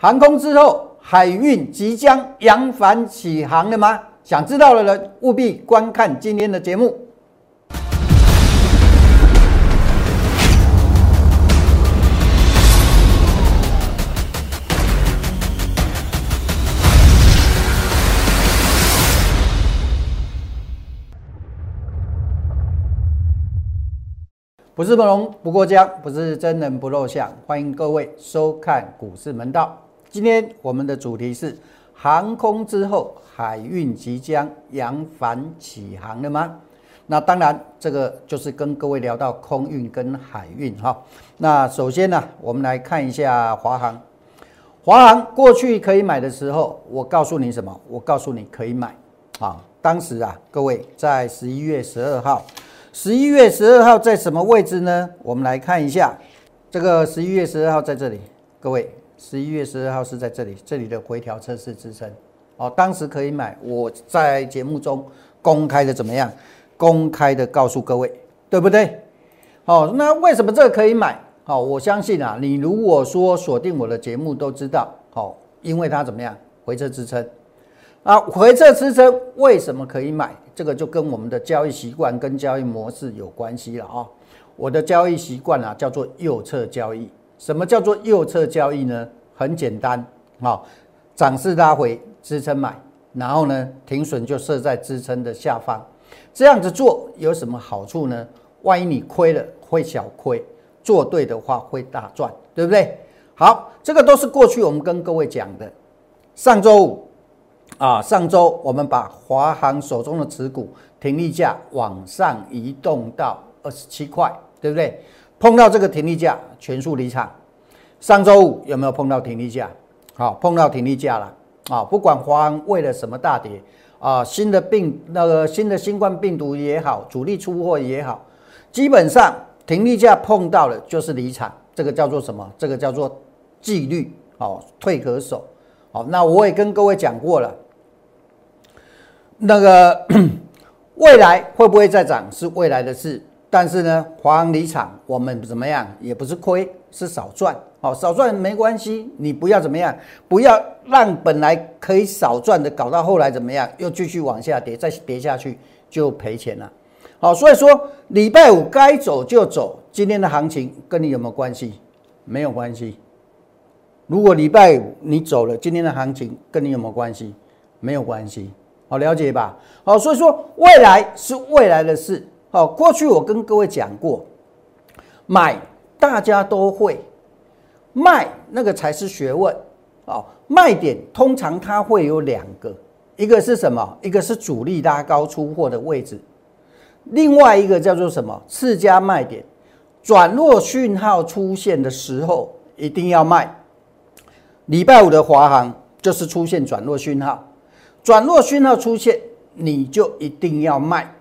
航空之后，海运即将扬帆起航了吗？想知道的人务必观看今天的节目。不是不龙不过江，不是真人不露相。欢迎各位收看股市门道。今天我们的主题是航空之后，海运即将扬帆起航了吗？那当然，这个就是跟各位聊到空运跟海运哈。那首先呢，我们来看一下华航。华航过去可以买的时候，我告诉你什么？我告诉你可以买啊。当时啊，各位在十一月十二号。十一月十二号在什么位置呢？我们来看一下，这个十一月十二号在这里，各位，十一月十二号是在这里，这里的回调测试支撑，哦，当时可以买，我在节目中公开的怎么样？公开的告诉各位，对不对？哦，那为什么这个可以买？哦，我相信啊，你如果说锁定我的节目都知道，哦，因为它怎么样？回撤支撑。啊，回撤支撑为什么可以买？这个就跟我们的交易习惯跟交易模式有关系了啊。我的交易习惯啊叫做右侧交易。什么叫做右侧交易呢？很简单，啊，涨势拉回支撑买，然后呢停损就设在支撑的下方。这样子做有什么好处呢？万一你亏了会小亏，做对的话会大赚，对不对？好，这个都是过去我们跟各位讲的。上周五。啊，上周我们把华航手中的持股停利价往上移动到二十七块，对不对？碰到这个停利价，全数离场。上周五有没有碰到停利价？好，碰到停利价了。啊，不管华航为了什么大跌，啊，新的病那个新的新冠病毒也好，主力出货也好，基本上停利价碰到了就是离场。这个叫做什么？这个叫做纪律。哦，退可守。好，那我也跟各位讲过了。那个 未来会不会再涨是未来的事，但是呢，华航离场，我们怎么样也不是亏，是少赚，好少赚没关系，你不要怎么样，不要让本来可以少赚的搞到后来怎么样，又继续往下跌，再跌下去就赔钱了，好，所以说礼拜五该走就走，今天的行情跟你有没有关系？没有关系。如果礼拜五你走了，今天的行情跟你有没有关系？没有关系。好了解吧？好，所以说未来是未来的事。好，过去我跟各位讲过，买大家都会，卖那个才是学问。好，卖点通常它会有两个，一个是什么？一个是主力拉高出货的位置，另外一个叫做什么？次佳卖点，转弱讯号出现的时候一定要卖。礼拜五的华航就是出现转弱讯号。转弱讯号出现，你就一定要卖。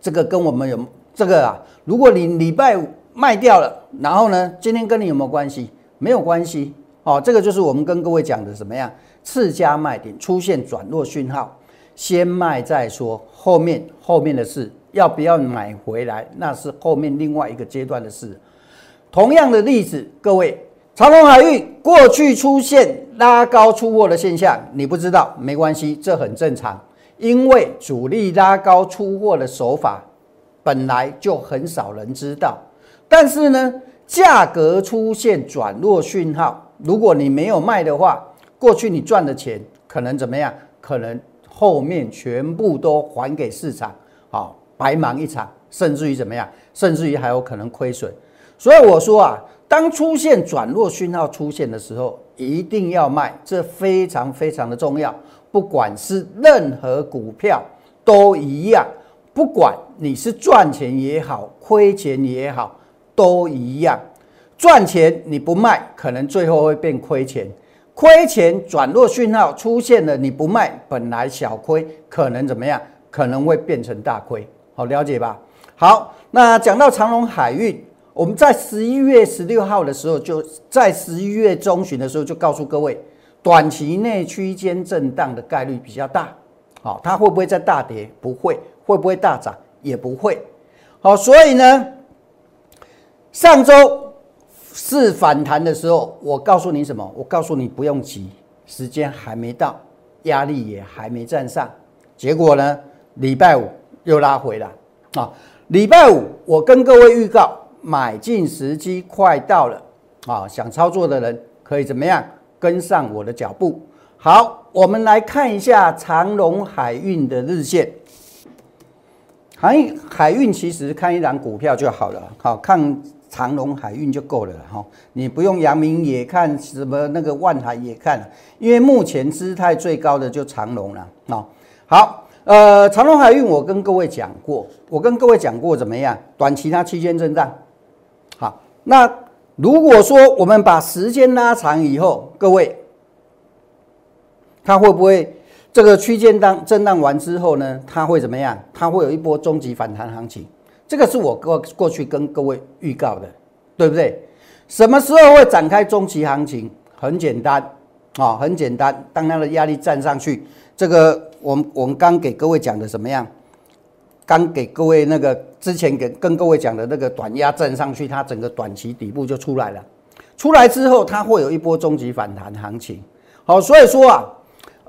这个跟我们有这个啊？如果你礼拜五卖掉了，然后呢，今天跟你有没有关系？没有关系。哦，这个就是我们跟各位讲的什么样？次佳卖点出现转弱讯号，先卖再说。后面后面的事要不要买回来，那是后面另外一个阶段的事。同样的例子，各位。长隆海运过去出现拉高出货的现象，你不知道没关系，这很正常，因为主力拉高出货的手法本来就很少人知道。但是呢，价格出现转弱讯号，如果你没有卖的话，过去你赚的钱可能怎么样？可能后面全部都还给市场，好白忙一场，甚至于怎么样？甚至于还有可能亏损。所以我说啊。当出现转弱讯号出现的时候，一定要卖，这非常非常的重要。不管是任何股票都一样，不管你是赚钱也好，亏钱也好，都一样。赚钱你不卖，可能最后会变亏钱；亏钱转弱讯号出现了，你不卖，本来小亏，可能怎么样？可能会变成大亏。好，了解吧？好，那讲到长隆海运。我们在十一月十六号的时候，就在十一月中旬的时候就告诉各位，短期内区间震荡的概率比较大。好，它会不会再大跌？不会。会不会大涨？也不会。好，所以呢，上周是反弹的时候，我告诉你什么？我告诉你不用急，时间还没到，压力也还没站上。结果呢，礼拜五又拉回了啊！礼拜五我跟各位预告，买进时机快到了啊！想操作的人可以怎么样？跟上我的脚步。好，我们来看一下长隆海运的日线。海海运其实看一档股票就好了，好看长隆海运就够了哈。你不用阳明也看，什么那个万海也看，因为目前姿态最高的就长隆了啊。好，呃，长隆海运我跟各位讲过，我跟各位讲过怎么样？短期它区间震荡。好，那如果说我们把时间拉长以后，各位。它会不会这个区间当震荡完之后呢？它会怎么样？它会有一波终极反弹行情。这个是我过过去跟各位预告的，对不对？什么时候会展开中期行情？很简单啊，很简单。当它的压力站上去，这个我们我们刚给各位讲的什么样？刚给各位那个之前给跟各位讲的那个短压站上去，它整个短期底部就出来了。出来之后，它会有一波终极反弹行情。好，所以说啊。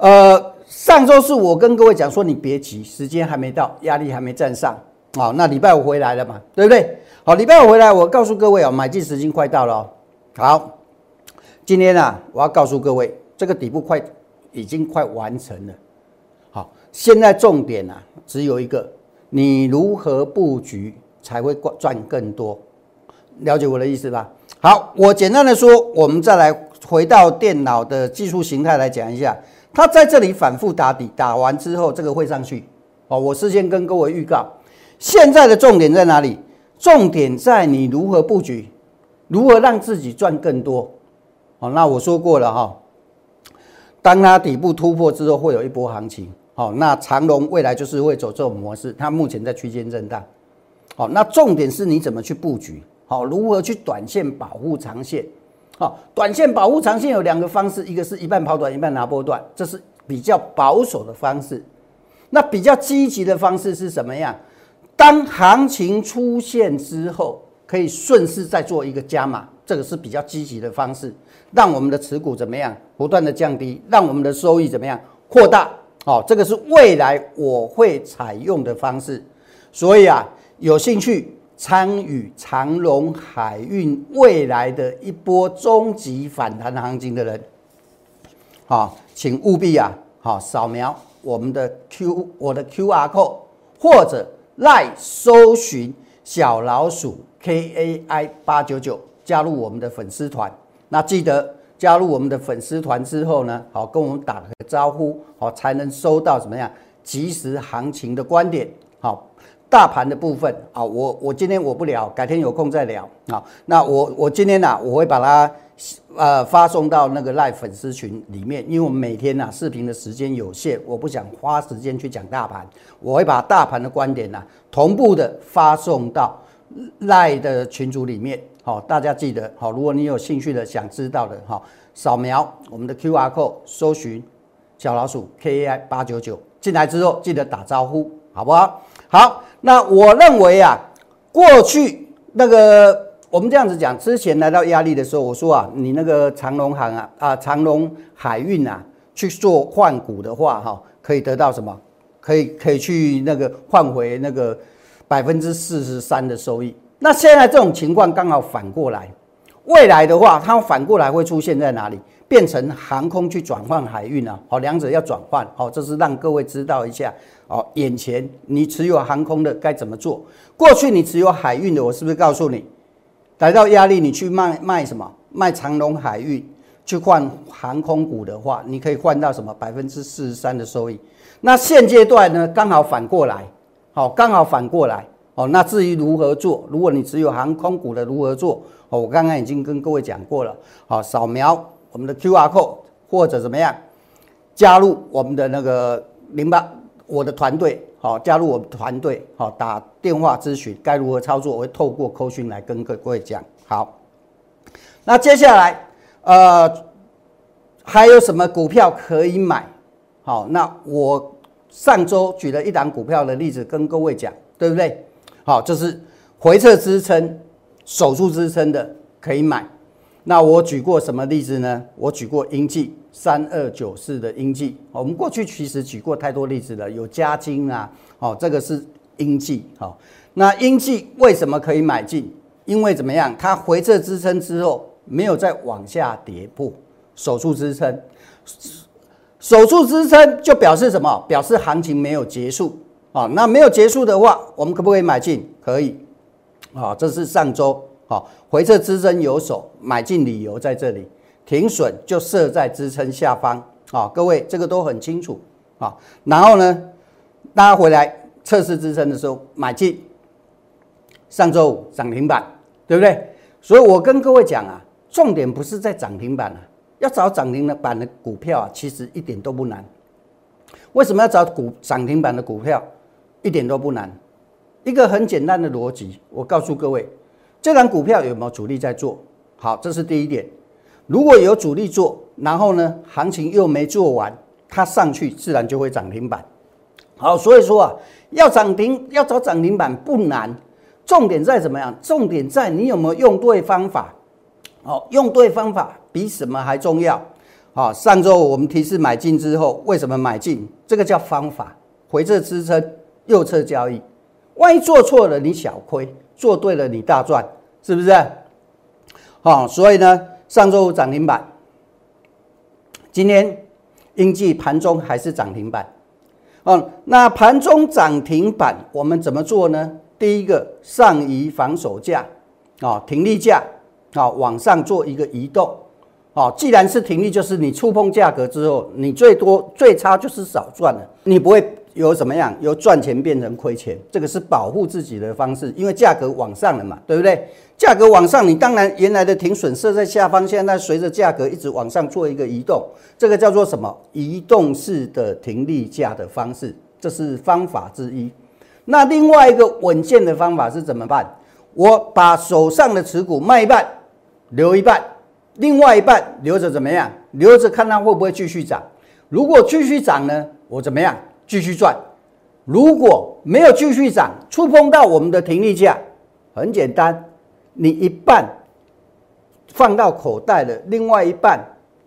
呃，上周是我跟各位讲说，你别急，时间还没到，压力还没站上啊。那礼拜五回来了嘛，对不对？好，礼拜五回来，我告诉各位啊，买进时间快到了。好，今天啊，我要告诉各位，这个底部快已经快完成了。好，现在重点啊，只有一个，你如何布局才会赚更多？了解我的意思吧？好，我简单的说，我们再来回到电脑的技术形态来讲一下。它在这里反复打底，打完之后这个会上去哦。我事先跟各位预告，现在的重点在哪里？重点在你如何布局，如何让自己赚更多。哦，那我说过了哈，当它底部突破之后，会有一波行情。好，那长龙未来就是会走这种模式，它目前在区间震荡。好，那重点是你怎么去布局？好，如何去短线保护长线？好，短线保护长线有两个方式，一个是一半跑短，一半拿波段，这是比较保守的方式。那比较积极的方式是什么样？当行情出现之后，可以顺势再做一个加码，这个是比较积极的方式，让我们的持股怎么样不断的降低，让我们的收益怎么样扩大？好，这个是未来我会采用的方式。所以啊，有兴趣。参与长隆海运未来的一波终极反弹行情的人，好，请务必啊，好扫描我们的 Q 我的 QR code，或者赖搜寻小老鼠 KAI 八九九，加入我们的粉丝团。那记得加入我们的粉丝团之后呢，好跟我们打个招呼，好才能收到怎么样即时行情的观点，好。大盘的部分啊，我我今天我不聊，改天有空再聊啊。那我我今天呢，我会把它呃发送到那个赖粉丝群里面，因为我们每天呢视频的时间有限，我不想花时间去讲大盘，我会把大盘的观点呢同步的发送到赖的群组里面。好，大家记得好，如果你有兴趣的想知道的哈，扫描我们的 Q R code，搜寻小老鼠 K A I 八九九进来之后，记得打招呼，好不好？好。那我认为啊，过去那个我们这样子讲，之前来到压力的时候，我说啊，你那个长隆行啊啊，长隆海运啊，去做换股的话，哈，可以得到什么？可以可以去那个换回那个百分之四十三的收益。那现在这种情况刚好反过来，未来的话，它反过来会出现在哪里？变成航空去转换海运啊？好，两者要转换，好，这是让各位知道一下。哦，眼前你持有航空的该怎么做？过去你持有海运的，我是不是告诉你，来到压力你去卖卖什么？卖长龙海运去换航空股的话，你可以换到什么百分之四十三的收益？那现阶段呢，刚好反过来，好，刚好反过来。哦，那至于如何做？如果你持有航空股的如何做？哦，我刚刚已经跟各位讲过了。好，扫描我们的 Q R code 或者怎么样，加入我们的那个零八。我的团队好，加入我们团队好，打电话咨询该如何操作，我会透过扣讯来跟各位讲。好，那接下来呃还有什么股票可以买？好，那我上周举了一档股票的例子跟各位讲，对不对？好，这是回撤支撑、守住支撑的可以买。那我举过什么例子呢？我举过英记三二九四的英记。我们过去其实举过太多例子了，有加金啊，哦，这个是英记。好，那英记为什么可以买进？因为怎么样？它回撤支撑之后没有再往下跌破，守住支撑，守住支撑就表示什么？表示行情没有结束啊。那没有结束的话，我们可不可以买进？可以。啊，这是上周。啊，回撤支撑有手，买进理由在这里，停损就设在支撑下方。啊，各位这个都很清楚。啊，然后呢，大家回来测试支撑的时候买进。上周五涨停板，对不对？所以我跟各位讲啊，重点不是在涨停板啊，要找涨停的板的股票啊，其实一点都不难。为什么要找股涨停板的股票？一点都不难，一个很简单的逻辑，我告诉各位。这张股票有没有主力在做？好，这是第一点。如果有主力做，然后呢，行情又没做完，它上去自然就会涨停板。好，所以说啊，要涨停要找涨停板不难，重点在怎么样？重点在你有没有用对方法。好，用对方法比什么还重要。好，上周我们提示买进之后，为什么买进？这个叫方法，回撤支撑，右侧交易。万一做错了，你小亏。做对了，你大赚，是不是？好，所以呢，上周五涨停板，今天应计盘中还是涨停板。哦，那盘中涨停板我们怎么做呢？第一个，上移防守价，啊，停利价，啊，往上做一个移动。哦，既然是停利，就是你触碰价格之后，你最多最差就是少赚了，你不会。由怎么样？由赚钱变成亏钱，这个是保护自己的方式，因为价格往上了嘛，对不对？价格往上，你当然原来的停损设在下方，现在随着价格一直往上做一个移动，这个叫做什么？移动式的停利价的方式，这是方法之一。那另外一个稳健的方法是怎么办？我把手上的持股卖一半，留一半，另外一半留着怎么样？留着看它会不会继续涨。如果继续涨呢，我怎么样？继续赚，如果没有继续涨，触碰到我们的停利价，很简单，你一半放到口袋的，另外一半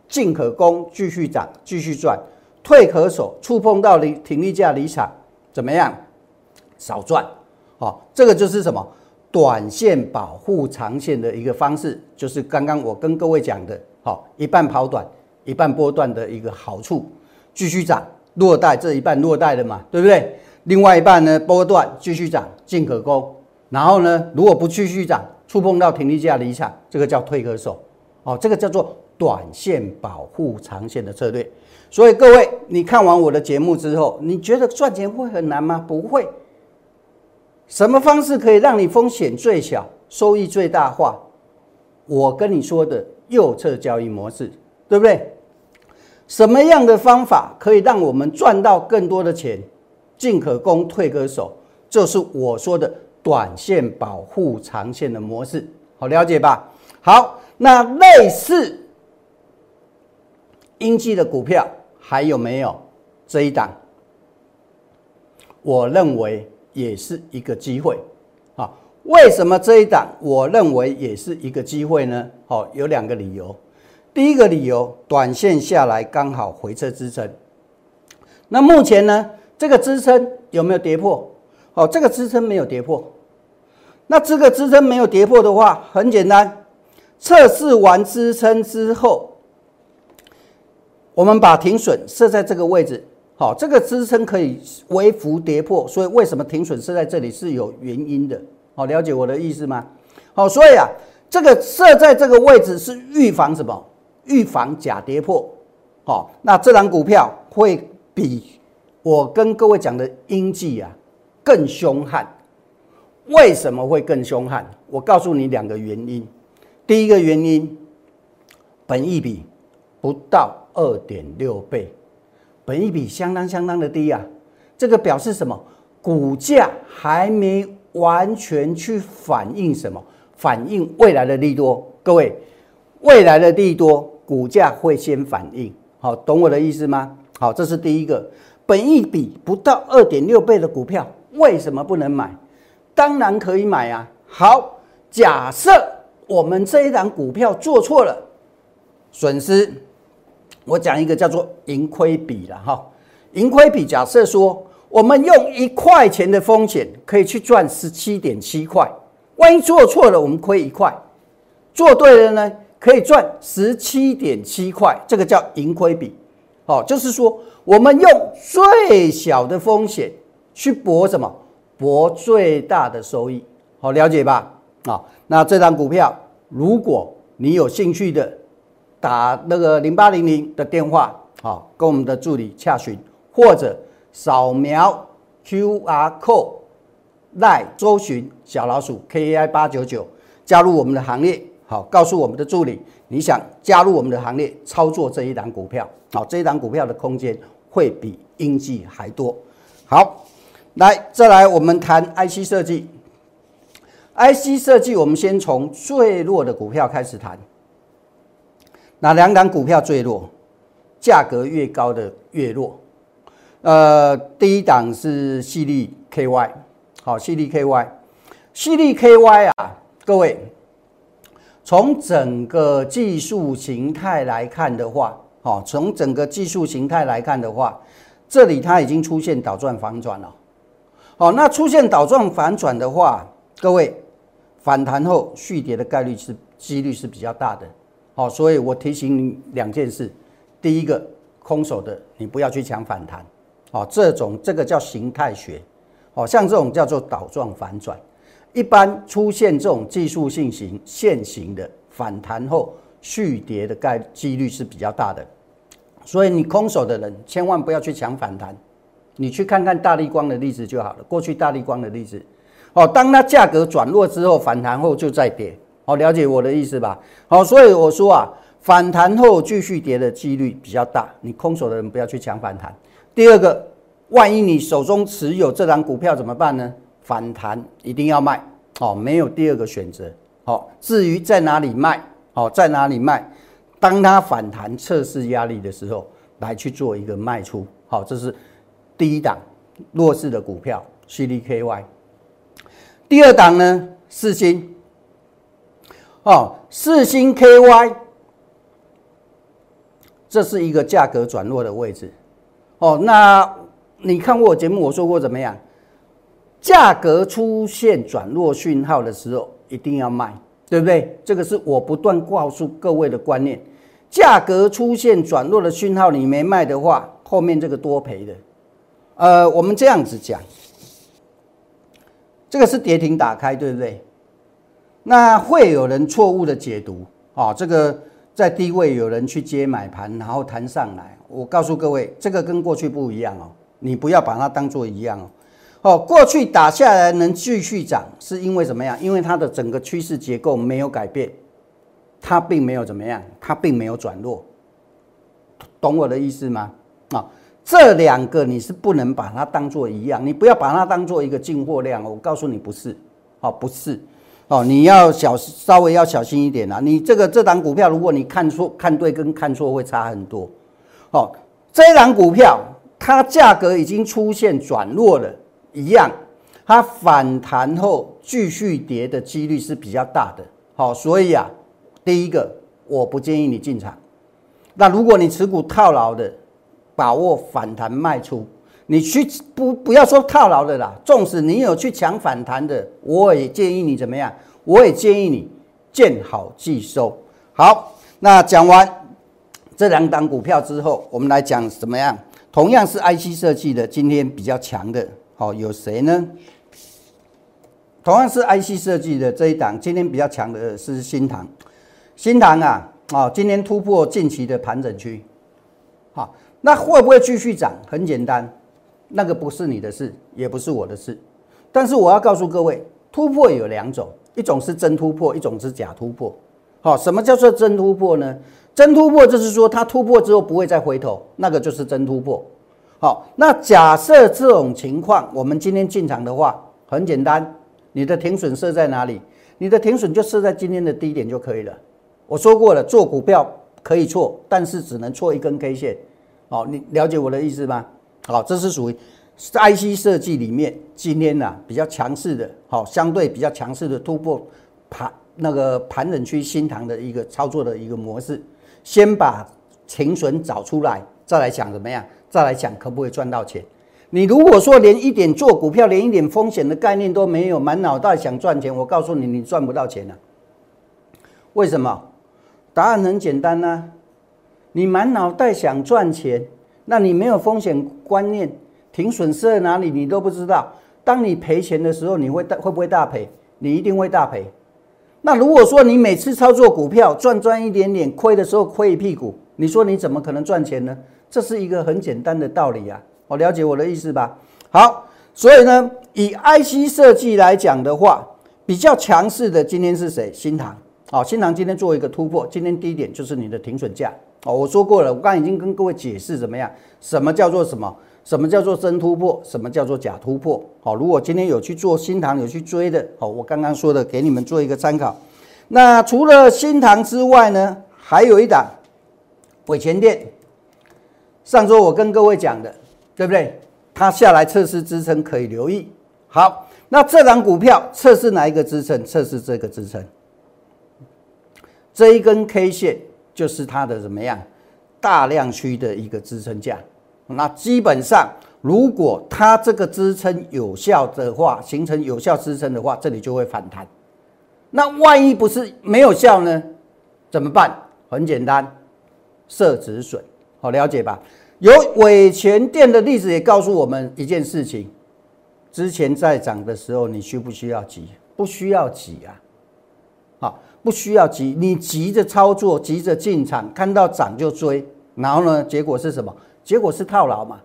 进可攻，继续涨，继续赚，退可守，触碰到离停利价离场，怎么样？少赚，好，这个就是什么？短线保护长线的一个方式，就是刚刚我跟各位讲的，好，一半跑短，一半波段的一个好处，继续涨。落袋这一半落袋的嘛，对不对？另外一半呢，波段继续涨，进可攻。然后呢，如果不继续涨，触碰到停利价离场，这个叫退可守。哦，这个叫做短线保护长线的策略。所以各位，你看完我的节目之后，你觉得赚钱会很难吗？不会。什么方式可以让你风险最小、收益最大化？我跟你说的右侧交易模式，对不对？什么样的方法可以让我们赚到更多的钱？进可攻，退可守，就是我说的短线保护长线的模式。好了解吧？好，那类似应季的股票还有没有这一档？我认为也是一个机会。啊，为什么这一档我认为也是一个机会呢？好，有两个理由。第一个理由，短线下来刚好回撤支撑。那目前呢，这个支撑有没有跌破？哦，这个支撑没有跌破。那这个支撑没有跌破的话，很简单，测试完支撑之后，我们把停损设在这个位置。好，这个支撑可以微幅跌破，所以为什么停损设在这里是有原因的。好，了解我的意思吗？好，所以啊，这个设在这个位置是预防什么？预防假跌破，好，那这张股票会比我跟各位讲的英记啊更凶悍。为什么会更凶悍？我告诉你两个原因。第一个原因，本益比不到二点六倍，本益比相当相当的低啊。这个表示什么？股价还没完全去反映什么？反映未来的利多。各位，未来的利多。股价会先反应，好，懂我的意思吗？好，这是第一个，本益比不到二点六倍的股票，为什么不能买？当然可以买啊。好，假设我们这一档股票做错了，损失，我讲一个叫做盈亏比了哈。盈亏比假设说，我们用一块钱的风险可以去赚十七点七块，万一做错了，我们亏一块；做对了呢，可以赚十七点七块，这个叫盈亏比。哦，就是说我们用最小的风险去博什么？博最大的收益。好，了解吧？啊，那这张股票，如果你有兴趣的，打那个零八零零的电话，好，跟我们的助理洽询。或者扫描 QR code 来周询小老鼠 KAI 八九九，加入我们的行列。好，告诉我们的助理，你想加入我们的行列，操作这一档股票。好，这一档股票的空间会比英记还多。好，来再来，我们谈 IC 设计。IC 设计，我们先从最弱的股票开始谈。哪两档股票最弱？价格越高的越弱。呃，第一档是细粒 KY，好，细粒 KY，细粒 KY 啊，各位，从整个技术形态来看的话，好，从整个技术形态来看的话，这里它已经出现倒转反转了，好，那出现倒转反转的话，各位反弹后续跌的概率是几率是比较大的，好，所以我提醒你两件事，第一个，空手的你不要去抢反弹。哦，这种这个叫形态学，哦，像这种叫做倒转反转，一般出现这种技术性型现行的反弹后续跌的概几率是比较大的，所以你空手的人千万不要去抢反弹，你去看看大力光的例子就好了。过去大力光的例子，哦，当它价格转弱之后反弹后就再跌，哦，了解我的意思吧？好，所以我说啊，反弹后继续跌的几率比较大，你空手的人不要去抢反弹。第二个，万一你手中持有这张股票怎么办呢？反弹一定要卖，哦，没有第二个选择。好，至于在哪里卖，好，在哪里卖，当它反弹测试压力的时候，来去做一个卖出。好，这是第一档弱势的股票，CDKY。第二档呢，四星，哦，四星 KY，这是一个价格转弱的位置。哦，那你看过我节目，我说过怎么样？价格出现转弱讯号的时候，一定要卖，对不对？这个是我不断告诉各位的观念。价格出现转弱的讯号，你没卖的话，后面这个多赔的。呃，我们这样子讲，这个是跌停打开，对不对？那会有人错误的解读啊，这个。在低位有人去接买盘，然后弹上来。我告诉各位，这个跟过去不一样哦，你不要把它当做一样哦。哦，过去打下来能继续涨，是因为怎么样？因为它的整个趋势结构没有改变，它并没有怎么样，它并没有转弱。懂我的意思吗？啊，这两个你是不能把它当做一样，你不要把它当做一个进货量。我告诉你，不是，哦，不是。哦，你要小稍微要小心一点啦。你这个这档股票，如果你看错看对跟看错会差很多。哦，这一档股票它价格已经出现转弱了，一样，它反弹后继续跌的几率是比较大的。好，所以啊，第一个我不建议你进场。那如果你持股套牢的，把握反弹卖出。你去不不要说套牢的啦，纵使你有去抢反弹的，我也建议你怎么样？我也建议你见好即收。好，那讲完这两档股票之后，我们来讲怎么样？同样是 IC 设计的，今天比较强的，好有谁呢？同样是 IC 设计的这一档，今天比较强的是新唐。新唐啊，啊，今天突破近期的盘整区，好，那会不会继续涨？很简单。那个不是你的事，也不是我的事，但是我要告诉各位，突破有两种，一种是真突破，一种是假突破。好，什么叫做真突破呢？真突破就是说它突破之后不会再回头，那个就是真突破。好，那假设这种情况，我们今天进场的话，很简单，你的停损设在哪里？你的停损就设在今天的低点就可以了。我说过了，做股票可以错，但是只能错一根 K 线。好，你了解我的意思吗？好，这是属于 IC 设计里面今天呢比较强势的，好，相对比较强势的突破盘那个盘整区新塘的一个操作的一个模式，先把停损找出来，再来想怎么样，再来想可不可以赚到钱。你如果说连一点做股票，连一点风险的概念都没有，满脑袋想赚钱，我告诉你，你赚不到钱了。为什么？答案很简单呐，你满脑袋想赚钱，那你没有风险观念，停损设在哪里你都不知道。当你赔钱的时候，你会大会不会大赔？你一定会大赔。那如果说你每次操作股票赚赚一点点，亏的时候亏一屁股，你说你怎么可能赚钱呢？这是一个很简单的道理啊！我了解我的意思吧？好，所以呢，以 IC 设计来讲的话，比较强势的今天是谁？新唐。好，新唐今天做一个突破，今天低点就是你的停损价。哦，我说过了，我刚已经跟各位解释怎么样？什么叫做什么？什么叫做真突破？什么叫做假突破？好，如果今天有去做新塘有去追的，好，我刚刚说的给你们做一个参考。那除了新塘之外呢，还有一档伟前店。上周我跟各位讲的，对不对？它下来测试支撑可以留意。好，那这档股票测试哪一个支撑？测试这个支撑。这一根 K 线就是它的怎么样？大量区的一个支撑价。那基本上，如果它这个支撑有效的话，形成有效支撑的话，这里就会反弹。那万一不是没有效呢？怎么办？很简单，设止损。好，了解吧？有伟全店的例子也告诉我们一件事情：之前在涨的时候，你需不需要急？不需要急啊！好，不需要急。你急着操作，急着进场，看到涨就追，然后呢？结果是什么？结果是套牢嘛，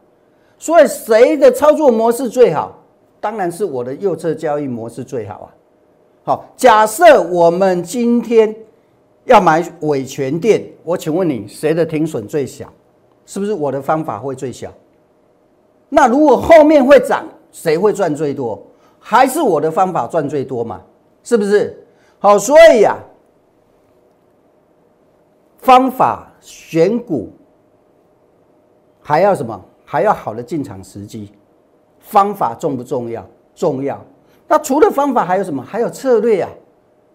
所以谁的操作模式最好？当然是我的右侧交易模式最好啊。好，假设我们今天要买伟权店，我请问你，谁的停损最小？是不是我的方法会最小？那如果后面会涨，谁会赚最多？还是我的方法赚最多嘛？是不是？好，所以呀，方法选股。还要什么？还要好的进场时机，方法重不重要？重要。那除了方法还有什么？还有策略啊！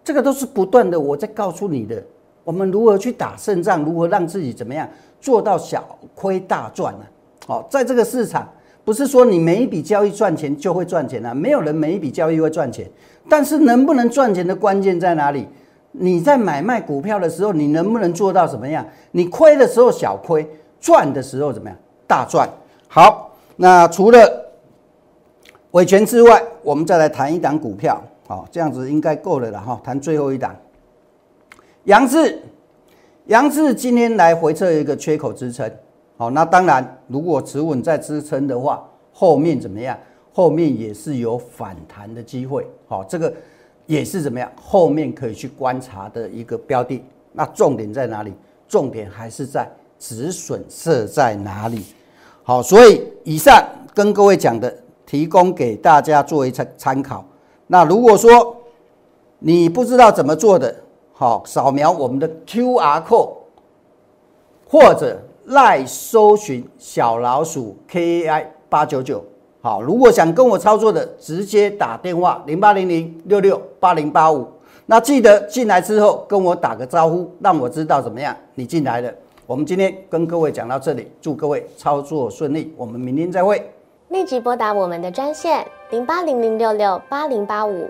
这个都是不断的，我在告诉你的。我们如何去打胜仗？如何让自己怎么样做到小亏大赚呢？哦，在这个市场，不是说你每一笔交易赚钱就会赚钱啊，没有人每一笔交易会赚钱。但是能不能赚钱的关键在哪里？你在买卖股票的时候，你能不能做到什么样？你亏的时候小亏，赚的时候怎么样？大赚好，那除了伟权之外，我们再来谈一档股票，好，这样子应该够了了哈。谈最后一档，杨志，杨志今天来回测一个缺口支撑，好，那当然如果持稳在支撑的话，后面怎么样？后面也是有反弹的机会，好，这个也是怎么样？后面可以去观察的一个标的。那重点在哪里？重点还是在止损设在哪里？好，所以以上跟各位讲的，提供给大家作为参参考。那如果说你不知道怎么做的，好，扫描我们的 Q R code，或者赖搜寻小老鼠 K A I 八九九。好，如果想跟我操作的，直接打电话零八零零六六八零八五。那记得进来之后跟我打个招呼，让我知道怎么样，你进来了。我们今天跟各位讲到这里，祝各位操作顺利，我们明天再会。立即拨打我们的专线零八零零六六八零八五